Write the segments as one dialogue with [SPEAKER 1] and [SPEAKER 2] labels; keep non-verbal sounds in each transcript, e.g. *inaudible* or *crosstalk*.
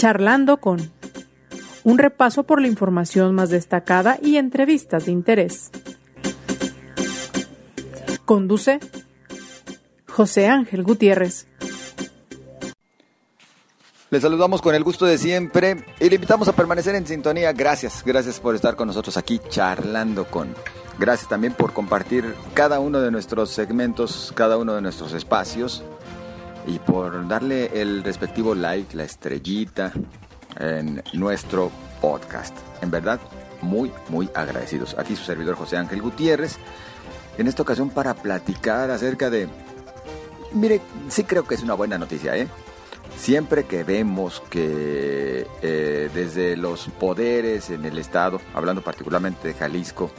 [SPEAKER 1] Charlando con un repaso por la información más destacada y entrevistas de interés. Conduce José Ángel Gutiérrez.
[SPEAKER 2] Les saludamos con el gusto de siempre y le invitamos a permanecer en sintonía. Gracias, gracias por estar con nosotros aquí charlando con. Gracias también por compartir cada uno de nuestros segmentos, cada uno de nuestros espacios y por darle el respectivo like, la estrellita en nuestro podcast. En verdad, muy, muy agradecidos. Aquí su servidor José Ángel Gutiérrez, en esta ocasión para platicar acerca de... Mire, sí creo que es una buena noticia, ¿eh? Siempre que vemos que eh, desde los poderes en el Estado, hablando particularmente de Jalisco,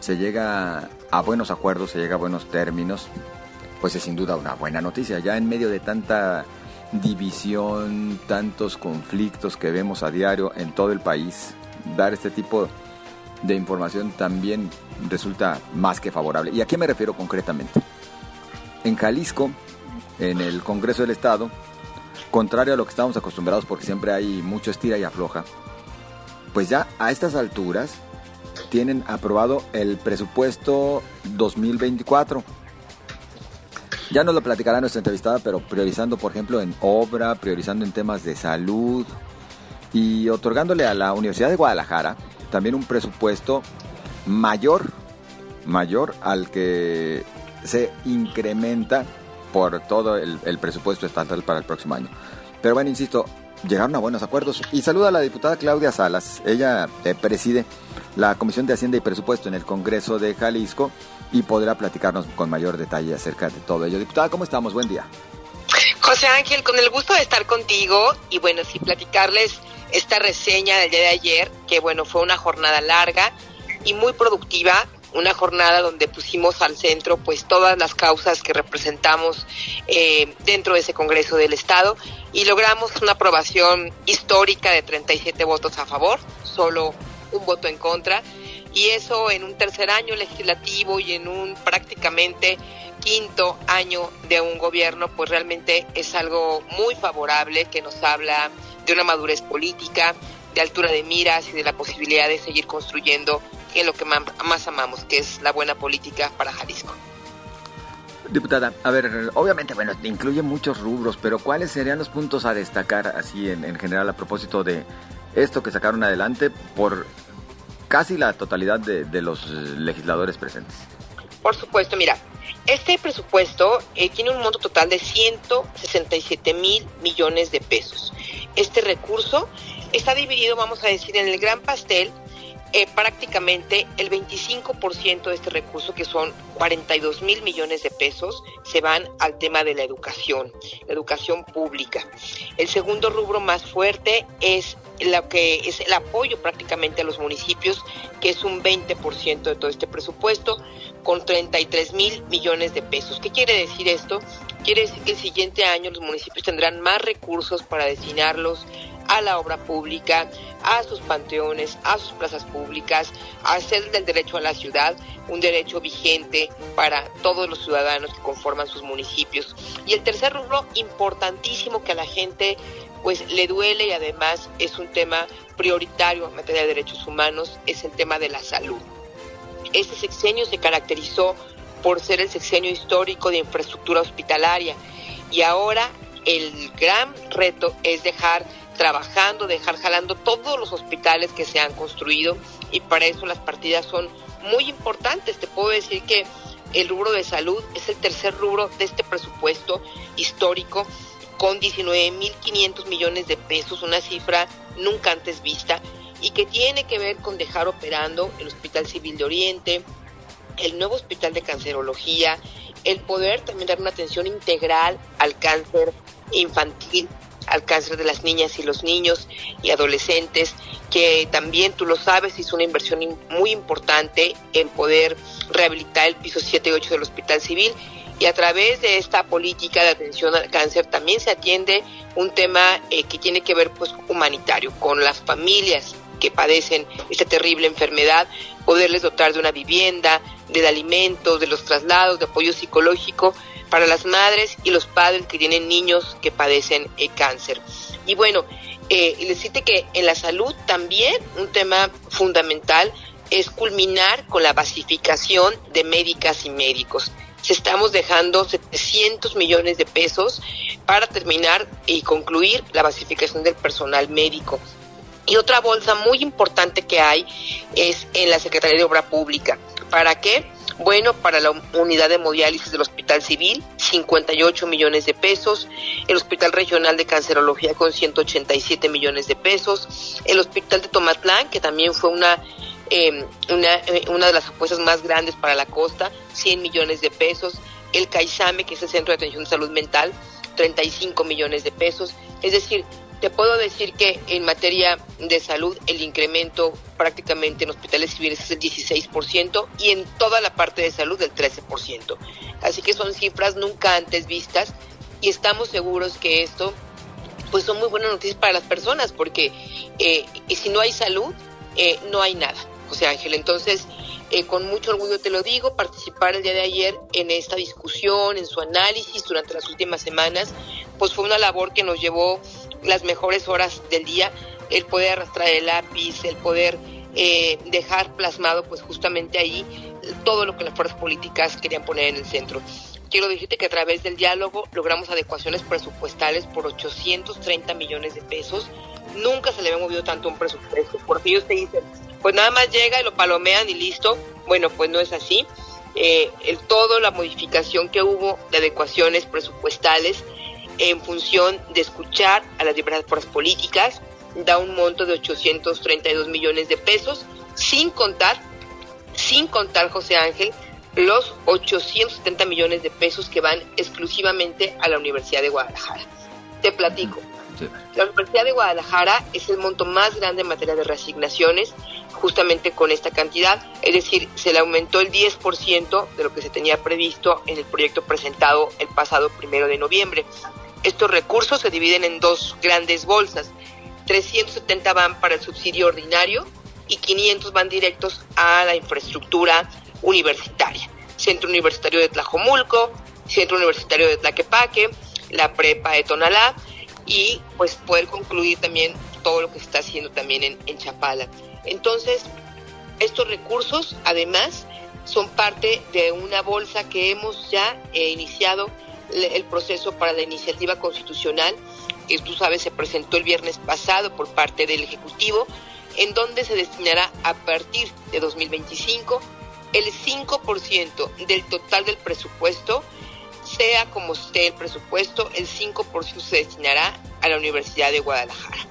[SPEAKER 2] se llega a buenos acuerdos, se llega a buenos términos, pues es sin duda una buena noticia. Ya en medio de tanta división, tantos conflictos que vemos a diario en todo el país, dar este tipo de información también resulta más que favorable. ¿Y a qué me refiero concretamente? En Jalisco, en el Congreso del Estado, contrario a lo que estamos acostumbrados porque siempre hay mucho estira y afloja, pues ya a estas alturas tienen aprobado el presupuesto 2024. Ya nos lo platicará nuestra entrevistada, pero priorizando, por ejemplo, en obra, priorizando en temas de salud y otorgándole a la Universidad de Guadalajara también un presupuesto mayor, mayor al que se incrementa por todo el, presupuesto estatal para el próximo año. Pero bueno, insisto, llegaron a buenos acuerdos. Y saluda a la diputada Claudia Salas. Ella eh, preside la Comisión de Hacienda y Presupuesto en el Congreso de Jalisco y podrá platicarnos con mayor detalle acerca de todo ello. Diputada, ¿cómo estamos? Buen día.
[SPEAKER 3] José Ángel, con el gusto de estar contigo y bueno, sí platicarles esta reseña del día de ayer, que bueno, fue una jornada larga y muy productiva una jornada donde pusimos al centro pues todas las causas que representamos eh, dentro de ese Congreso del Estado y logramos una aprobación histórica de 37 votos a favor, solo un voto en contra y eso en un tercer año legislativo y en un prácticamente quinto año de un gobierno pues realmente es algo muy favorable que nos habla de una madurez política, de altura de miras y de la posibilidad de seguir construyendo en lo que más amamos, que es la buena política para Jalisco.
[SPEAKER 2] Diputada, a ver, obviamente, bueno, incluye muchos rubros, pero ¿cuáles serían los puntos a destacar así en, general a propósito de esto que sacaron adelante por casi la totalidad de, los legisladores presentes?
[SPEAKER 3] Por supuesto, mira, este presupuesto eh, tiene un monto total de 167 mil millones de pesos. Este recurso está dividido, vamos a decir, en el gran pastel eh, prácticamente el 25% de este recurso, que son 42 mil millones de pesos, se van al tema de la educación, la educación pública. El segundo rubro más fuerte es lo que es el apoyo prácticamente a los municipios, que es un 20% de todo este presupuesto, con 33 mil millones de pesos. ¿Qué quiere decir esto? Quiere decir que el siguiente año los municipios tendrán más recursos para destinarlos a la obra pública, a sus panteones, a sus plazas públicas, a hacer del derecho a la ciudad un derecho vigente para todos los ciudadanos que conforman sus municipios. Y el tercer rubro importantísimo que a la gente pues le duele y además es un tema prioritario en materia de derechos humanos es el tema de la salud. Este sexenio se caracterizó por ser el sexenio histórico de infraestructura hospitalaria y ahora el gran reto es dejar trabajando, dejar jalando todos los hospitales que se han construido y para eso las partidas son muy importantes. Te puedo decir que el rubro de salud es el tercer rubro de este presupuesto histórico con 19.500 millones de pesos, una cifra nunca antes vista y que tiene que ver con dejar operando el Hospital Civil de Oriente, el nuevo Hospital de Cancerología, el poder también dar una atención integral al cáncer infantil al cáncer de las niñas y los niños y adolescentes, que también tú lo sabes, hizo una inversión muy importante en poder rehabilitar el piso 7 y 8 del Hospital Civil. Y a través de esta política de atención al cáncer también se atiende un tema eh, que tiene que ver pues humanitario con las familias que padecen esta terrible enfermedad, poderles dotar de una vivienda, de alimentos, de los traslados, de apoyo psicológico para las madres y los padres que tienen niños que padecen el cáncer. Y bueno, Eh, decirte que en la salud también un tema fundamental es culminar con la basificación de médicas y médicos. Estamos dejando 700 millones de pesos para terminar y concluir la basificación del personal médico. Y otra bolsa muy importante que hay es en la Secretaría de Obra Pública. ¿Para qué? Bueno, para la unidad de hemodiálisis del Hospital Civil, 58 millones de pesos. El Hospital Regional de Cancerología con 187 millones de pesos. El Hospital de Tomatlán, que también fue una, em, una, eh, una de las apuestas más grandes para la costa, 100 millones de pesos. El CAISAME, que es el Centro de Atención de Salud Mental, 35 millones de pesos. Es decir, te puedo decir que en materia de salud el incremento prácticamente en hospitales civiles es el 16% y en toda la parte de salud el 13%. Así que son cifras nunca antes vistas y estamos seguros que esto pues son muy buenas noticias para las personas porque eh, si no hay salud eh, no hay nada. José Ángel, entonces eh, con mucho orgullo te lo digo, participar el día de ayer en esta discusión, en su análisis durante las últimas semanas, pues fue una labor que nos llevó las mejores horas del día, el poder arrastrar el lápiz, el poder eh, dejar plasmado pues justamente ahí todo lo que las fuerzas políticas querían poner en el centro. Quiero decirte que a través del diálogo logramos adecuaciones presupuestales por 830 millones de pesos. Nunca se le había movido tanto un presupuesto, porque ellos te dicen, pues nada más llega y lo palomean y listo. Bueno, pues no es así. Eh, todo, la modificación que hubo de adecuaciones presupuestales en función de escuchar a las diversas fuerzas políticas, da un monto de 832 millones de pesos, sin contar, sin contar, José Ángel, los 870 millones de pesos que van exclusivamente a la Universidad de Guadalajara. Te platico. La Universidad de Guadalajara es el monto más grande en materia de reasignaciones, justamente con esta cantidad, es decir, se le aumentó el 10% de lo que se tenía previsto en el proyecto presentado el pasado primero de noviembre. Estos recursos se dividen en dos grandes bolsas. 370 van para el subsidio ordinario y 500 van directos a la infraestructura universitaria. Centro Universitario de Tlajomulco, Centro Universitario de Tlaquepaque, la Prepa de Tonalá y pues poder concluir también todo lo que se está haciendo también en, Chapala. Entonces, estos recursos además son parte de una bolsa que hemos ya eh, iniciado el proceso para la iniciativa constitucional, que tú sabes se presentó el viernes pasado por parte del Ejecutivo, en donde se destinará a partir de 2025 el 5% del total del presupuesto, sea como esté el presupuesto, el 5% se destinará a la Universidad de Guadalajara.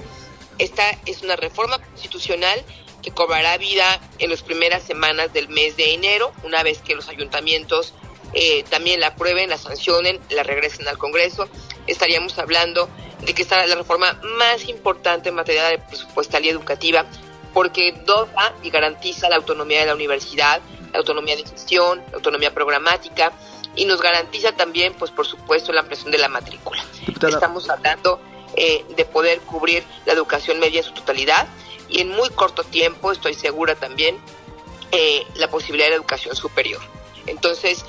[SPEAKER 3] Esta es una reforma constitucional que cobrará vida en las primeras semanas del mes de enero, una vez que los ayuntamientos eh, también la aprueben, la sancionen, la regresen al Congreso, estaríamos hablando de que esta es la reforma más importante en materia de presupuestal y educativa, porque dota y garantiza la autonomía de la universidad, la autonomía de gestión, la autonomía programática, y nos garantiza también, pues por supuesto, la ampliación de la matrícula. Estamos hablando eh, de poder cubrir la educación media en su totalidad y en muy corto tiempo, estoy segura también, eh, la posibilidad de educación superior. Entonces,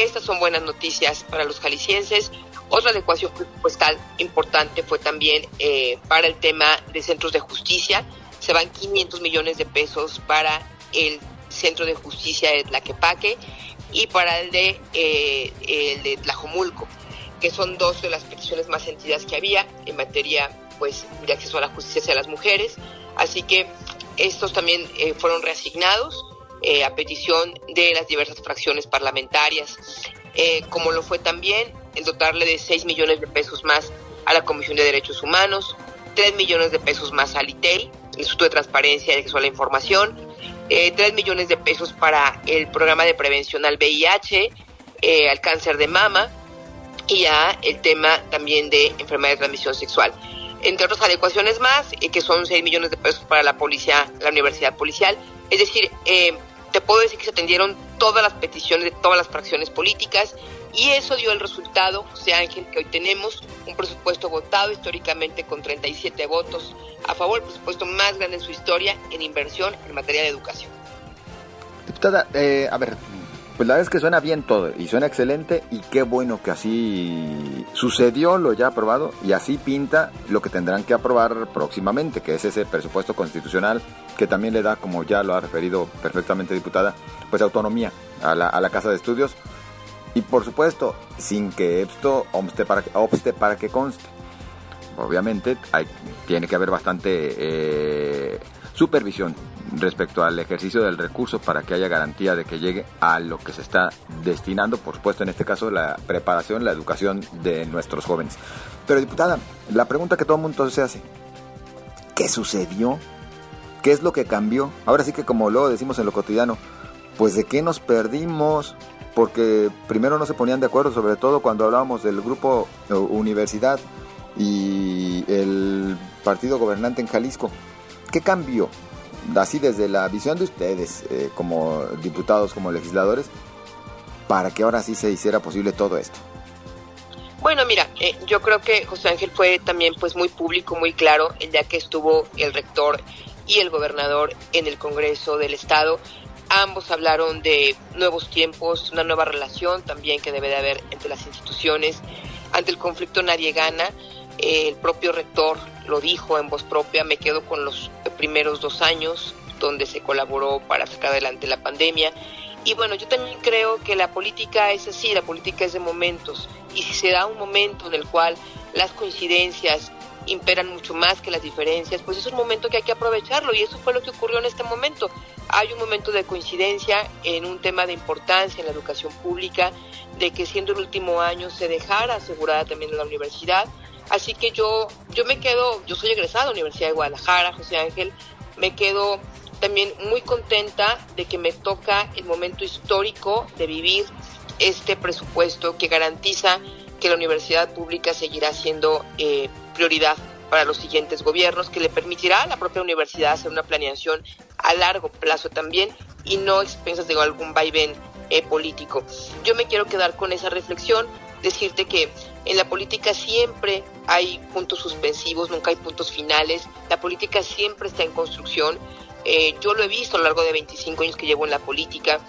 [SPEAKER 3] estas son buenas noticias para los jaliscienses. Otra adecuación presupuestal importante fue también eh, para el tema de centros de justicia. Se van 500 millones de pesos para el Centro de Justicia de Tlaquepaque y para el de, eh, el de que son dos de las peticiones más sentidas que había en materia pues, de acceso a la justicia hacia las mujeres. Así que estos también eh, fueron reasignados eh, a petición de las diversas fracciones parlamentarias, eh, como lo fue también el dotarle de 6 millones de pesos más a la Comisión de Derechos Humanos, 3 millones de pesos más al ITEI, el Instituto de Transparencia y Acceso a la Información, eh, 3 millones de pesos para el programa de prevención al VIH, eh, al cáncer de mama y a el tema también de enfermedad de transmisión sexual. Entre otras adecuaciones más, que son 6 millones de pesos para la policía, la Universidad Policial. Es decir, eh, te puedo decir que se atendieron todas las peticiones de todas las fracciones políticas y eso dio el resultado, José Ángel, que hoy tenemos un presupuesto votado históricamente con 37 votos a favor, el presupuesto más grande en su historia en inversión en materia de educación.
[SPEAKER 2] Diputada, eh, a ver, Pues la verdad es que suena bien todo y suena excelente y qué bueno que así sucedió lo ya aprobado y así pinta lo que tendrán que aprobar próximamente, que es ese presupuesto constitucional que también le da, como ya lo ha referido perfectamente diputada, pues autonomía a la, a la Casa de Estudios y por supuesto sin que esto obste para, que conste. Obviamente hay, tiene que haber bastante eh, supervisión respecto al ejercicio del recurso para que haya garantía de que llegue a lo que se está destinando, por supuesto en este caso la preparación, la educación de nuestros jóvenes. Pero diputada, la pregunta que todo el mundo se hace, ¿qué sucedió? ¿Qué es lo que cambió? Ahora sí que como luego decimos en lo cotidiano, pues de qué nos perdimos, porque primero no se ponían de acuerdo, sobre todo cuando hablábamos del grupo eh, universidad y el partido gobernante en Jalisco. ¿Qué cambió? Así desde la visión de ustedes eh, como diputados, como legisladores, para que ahora sí se hiciera posible todo esto.
[SPEAKER 3] Bueno, mira, eh, yo creo que José Ángel fue también pues muy público, muy claro, el día que estuvo el rector y el gobernador en el Congreso del Estado. Ambos hablaron de nuevos tiempos, una nueva relación también que debe de haber entre las instituciones. Ante el conflicto nadie gana el propio rector lo dijo en voz propia, me quedo con los primeros dos años donde se colaboró para sacar adelante la pandemia. Y bueno, yo también creo que la política es así, la política es de momentos. Y si se da un momento en el cual las coincidencias imperan mucho más que las diferencias, pues es un momento que hay que aprovecharlo y eso fue lo que ocurrió en este momento. Hay un momento de coincidencia en un tema de importancia en la educación pública, de que siendo el último año se dejara asegurada también la universidad Así que yo, yo me quedo, yo soy egresada de la Universidad de Guadalajara, José Ángel, me quedo también muy contenta de que me toca el momento histórico de vivir este presupuesto que garantiza que la universidad pública seguirá siendo eh, prioridad para los siguientes gobiernos, que le permitirá a la propia universidad hacer una planeación a largo plazo también y no expensas de algún vaivén eh, político. Yo me quiero quedar con esa reflexión decirte que en la política siempre hay puntos suspensivos, nunca hay puntos finales, la política siempre está en construcción. Eh, yo lo he visto a lo largo de 25 años que llevo en la política,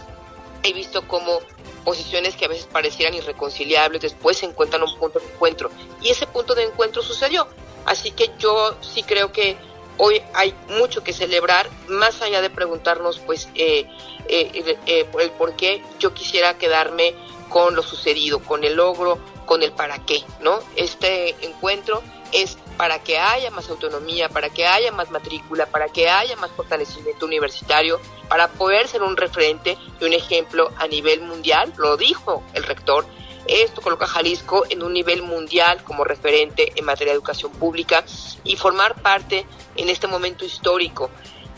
[SPEAKER 3] he visto cómo posiciones que a veces parecieran irreconciliables después se encuentran un punto de encuentro y ese punto de encuentro sucedió. Así que yo sí creo que hoy hay mucho que celebrar, más allá de preguntarnos pues eh, eh, eh, el por qué, yo quisiera quedarme con lo sucedido, con el logro, con el para qué, ¿no? Este encuentro es para que haya más autonomía, para que haya más matrícula, para que haya más fortalecimiento universitario, para poder ser un referente y un ejemplo a nivel mundial, lo dijo el rector, esto coloca a Jalisco en un nivel mundial como referente en materia de educación pública y formar parte en este momento histórico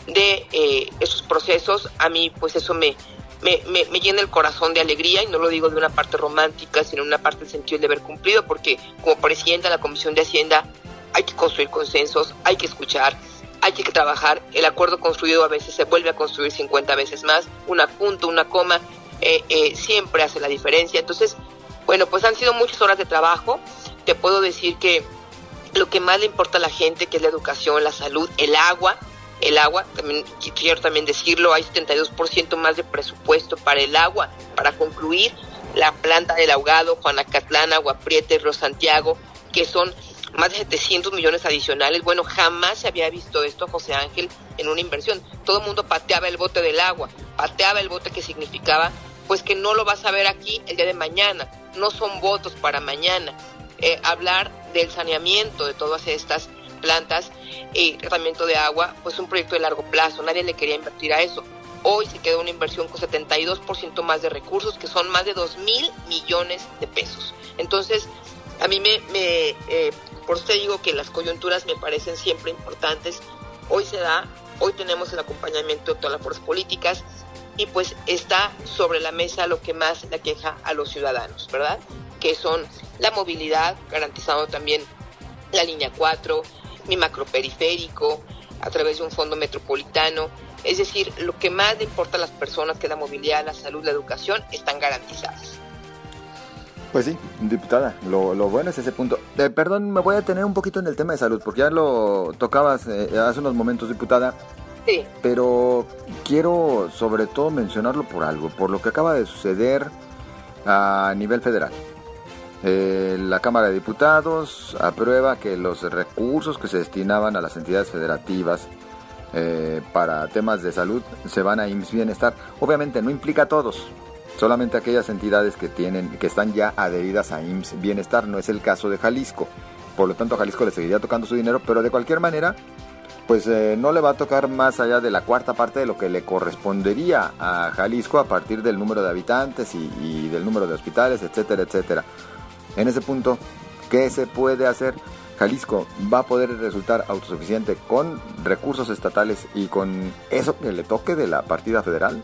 [SPEAKER 3] de eh, esos procesos, a mí pues eso me, me, me, llena el corazón de alegría y no lo digo de una parte romántica, sino una parte del sentido de haber cumplido, porque como presidenta de la Comisión de Hacienda hay que construir consensos, hay que escuchar, hay que trabajar. El acuerdo construido a veces se vuelve a construir 50 veces más, una punto, una coma, eh, eh, siempre hace la diferencia. Entonces, bueno, pues han sido muchas horas de trabajo. Te puedo decir que lo que más le importa a la gente, que es la educación, la salud, el agua, el agua, también quiero también decirlo, hay 72% más de presupuesto para el agua, para concluir la planta del ahogado, Juanacatlán, Agua Prieta Río Santiago, que son más de 700 millones adicionales. Bueno, jamás se había visto esto, José Ángel, en una inversión. Todo el mundo pateaba el bote del agua, pateaba el bote que significaba, pues que no lo vas a ver aquí el día de mañana. No son votos para mañana. Eh, hablar del saneamiento de todas estas plantas y tratamiento de agua, pues un proyecto de largo plazo, nadie le quería invertir a eso. Hoy se quedó una inversión con 72% más de recursos, que son más de 2 mil millones de pesos. Entonces, a mí me, eh, por eso te digo que las coyunturas me parecen siempre importantes. Hoy se da, hoy tenemos el acompañamiento de todas las fuerzas políticas y pues está sobre la mesa lo que más le queja a los ciudadanos, ¿verdad? Que son la movilidad, garantizando también la línea 4, mi macroperiférico, a través de un fondo metropolitano. Es decir, lo que más le importa a las personas, que la movilidad, la salud, la educación, están garantizadas.
[SPEAKER 2] Pues sí, diputada, lo, bueno es ese punto. Eh, perdón, me voy a tener un poquito en el tema de salud, porque ya lo tocabas eh, hace unos momentos, diputada. Sí. Pero quiero sobre todo mencionarlo por algo, por lo que acaba de suceder a nivel federal. Eh, la Cámara de Diputados aprueba que los recursos que se destinaban a las entidades federativas eh, para temas de salud se van a IMSS Bienestar. Obviamente no implica a todos, solamente aquellas entidades que tienen, que están ya adheridas a IMSS Bienestar. No es el caso de Jalisco. Por lo tanto, a Jalisco le seguiría tocando su dinero, pero de cualquier manera, pues eh, no le va a tocar más allá de la cuarta parte de lo que le correspondería a Jalisco a partir del número de habitantes y del número de hospitales, etcétera, etcétera. En ese punto, ¿qué se puede hacer? Jalisco va a poder resultar autosuficiente con recursos estatales y con eso que le toque de la partida federal?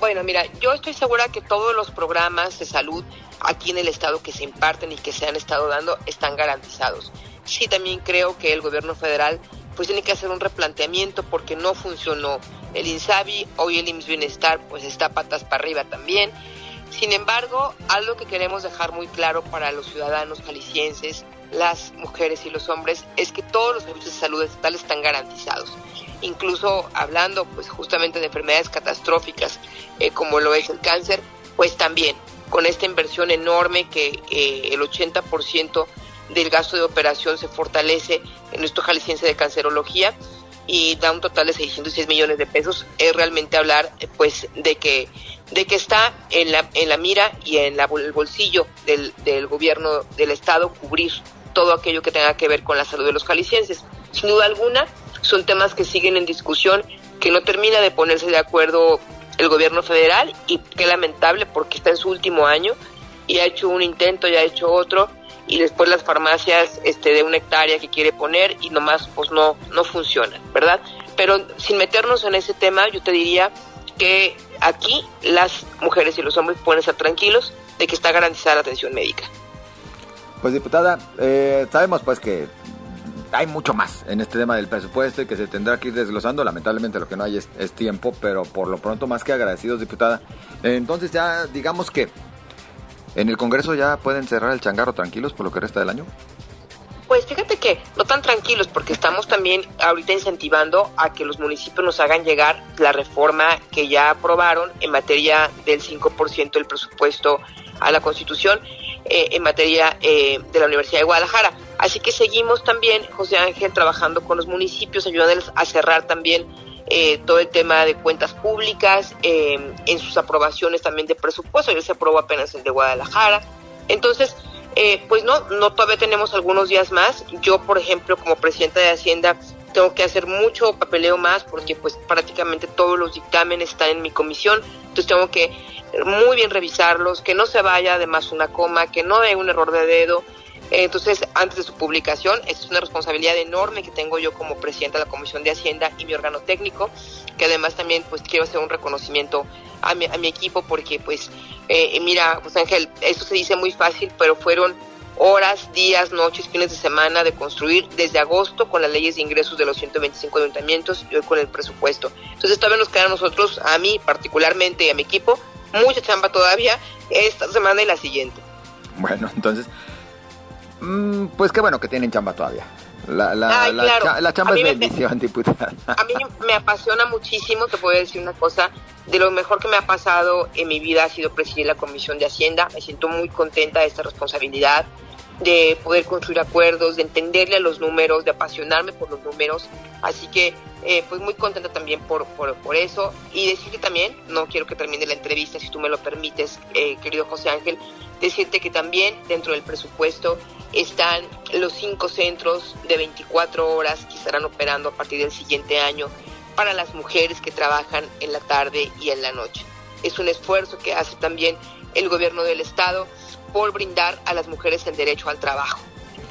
[SPEAKER 3] Bueno, mira, yo estoy segura que todos los programas de salud aquí en el estado que se imparten y que se han estado dando están garantizados. Sí, también creo que el gobierno federal pues tiene que hacer un replanteamiento porque no funcionó el INSABI, hoy el IMSS Bienestar pues está patas para arriba también sin embargo, algo que queremos dejar muy claro para los ciudadanos jaliscienses, las mujeres y los hombres, es que todos los servicios de salud estatales están garantizados. Incluso hablando pues justamente de enfermedades catastróficas eh, como lo es el cáncer, pues también con esta inversión enorme que eh, el 80% del gasto de operación se fortalece en nuestro jalisciense de cancerología y da un total de 606 millones de pesos, es realmente hablar pues de que de que está en la, en la mira y en la, el bolsillo del, del gobierno del Estado cubrir todo aquello que tenga que ver con la salud de los jaliscienses. Sin duda alguna, son temas que siguen en discusión, que no termina de ponerse de acuerdo el gobierno federal y qué lamentable porque está en su último año y ha hecho un intento y ha hecho otro y después las farmacias este de una hectárea que quiere poner y nomás pues no no funciona, ¿verdad? Pero sin meternos en ese tema, yo te diría que aquí las mujeres y los hombres pueden estar tranquilos de que está garantizada la atención médica.
[SPEAKER 2] Pues diputada, eh, sabemos pues que hay mucho más en este tema del presupuesto y que se tendrá que ir desglosando. Lamentablemente lo que no hay es, tiempo, pero por lo pronto más que agradecidos, diputada. entonces ya digamos que en el Congreso ya pueden cerrar el changarro tranquilos por lo que resta del año.
[SPEAKER 3] Pues fíjate que no tan tranquilos porque estamos también ahorita incentivando a que los municipios nos hagan llegar la reforma que ya aprobaron en materia del 5% del presupuesto a la Constitución eh, en materia eh, de la Universidad de Guadalajara. Así que seguimos también, José Ángel, trabajando con los municipios, ayudándoles a cerrar también eh, todo el tema de cuentas públicas, en sus aprobaciones también de presupuesto. Ya se aprobó apenas el de Guadalajara. Entonces, eh, pues no, no todavía tenemos algunos días más. Yo, por ejemplo, como presidenta de Hacienda, tengo que hacer mucho papeleo más porque pues prácticamente todos los dictámenes están en mi comisión. Entonces tengo que muy bien revisarlos, que no se vaya además una coma, que no haya un error de dedo. Entonces, antes de su publicación, es una responsabilidad enorme que tengo yo como presidenta de la Comisión de Hacienda y mi órgano técnico, que además también pues quiero hacer un reconocimiento a mi, a mi equipo porque pues eh, mira, José Ángel, eso se dice muy fácil, pero fueron horas, días, noches, fines de semana de construir desde agosto con las leyes de ingresos de los 125 ayuntamientos y hoy con el presupuesto. Entonces todavía nos queda a nosotros, a mí particularmente y a mi equipo, mucha chamba todavía esta semana y la siguiente.
[SPEAKER 2] Bueno, entonces, pues qué bueno que tienen chamba todavía. La, la, la, chamba es bendición, *laughs* diputada.
[SPEAKER 3] A mí me apasiona muchísimo, te puedo decir una cosa, de lo mejor que me ha pasado en mi vida ha sido presidir la Comisión de Hacienda. Me siento muy contenta de esta responsabilidad, de poder construir acuerdos, de entenderle a los números, de apasionarme por los números. Así que, eh, pues muy contenta también por, por, por, eso. Y decirte también, no quiero que termine la entrevista, si tú me lo permites, eh, querido José Ángel, decirte que también dentro del presupuesto están los cinco centros de 24 horas que estarán operando a partir del siguiente año para las mujeres que trabajan en la tarde y en la noche. Es un esfuerzo que hace también el gobierno del Estado por brindar a las mujeres el derecho al trabajo.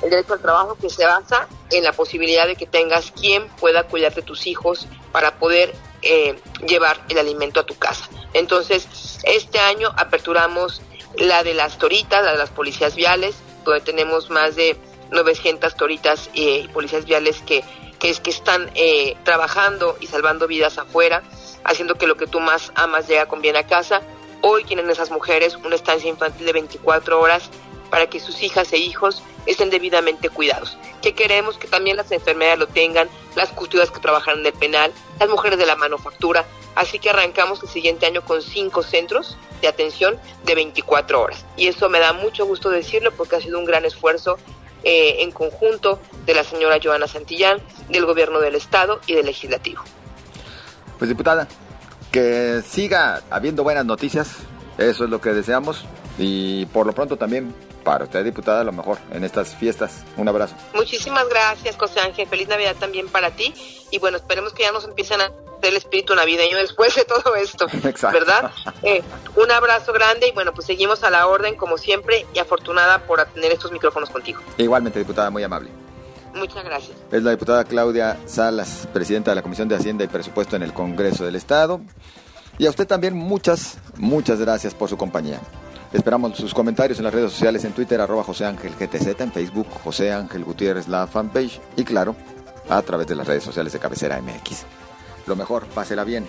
[SPEAKER 3] El derecho al trabajo que se basa en la posibilidad de que tengas quien pueda cuidar de tus hijos para poder eh, llevar el alimento a tu casa. Entonces, este año aperturamos la de las toritas, la de las policías viales, donde tenemos más de 900 toritas eh, y policías viales que, que, que están eh, trabajando y salvando vidas afuera, haciendo que lo que tú más amas llegue con bien a casa. Hoy tienen esas mujeres una estancia infantil de 24 horas para que sus hijas e hijos estén debidamente cuidados. Que queremos que también las enfermeras lo tengan, las custodias que trabajan en el penal, las mujeres de la manufactura. Así que arrancamos el siguiente año con cinco centros de atención de 24 horas. Y eso me da mucho gusto decirlo porque ha sido un gran esfuerzo eh, en conjunto de la señora Joana Santillán, del gobierno del Estado y del legislativo.
[SPEAKER 2] Pues diputada, que siga habiendo buenas noticias, eso es lo que deseamos y por lo pronto también para usted, diputada, lo mejor en estas fiestas. Un abrazo.
[SPEAKER 3] Muchísimas gracias, José Ángel. Feliz Navidad también para ti. Y bueno, esperemos que ya nos empiecen a hacer el espíritu navideño después de todo esto. *laughs* Exacto. ¿Verdad? Eh, un abrazo grande y bueno, pues seguimos a la orden como siempre y afortunada por tener estos micrófonos contigo.
[SPEAKER 2] Igualmente, diputada, muy amable.
[SPEAKER 3] Muchas gracias.
[SPEAKER 2] Es la diputada Claudia Salas, presidenta de la Comisión de Hacienda y Presupuesto en el Congreso del Estado. Y a usted también muchas, muchas gracias por su compañía. Esperamos sus comentarios en las redes sociales, en Twitter, arroba José Ángel GTZ, en Facebook, José Ángel Gutiérrez, la fanpage, y claro, a través de las redes sociales de Cabecera MX. Lo mejor, pásela bien.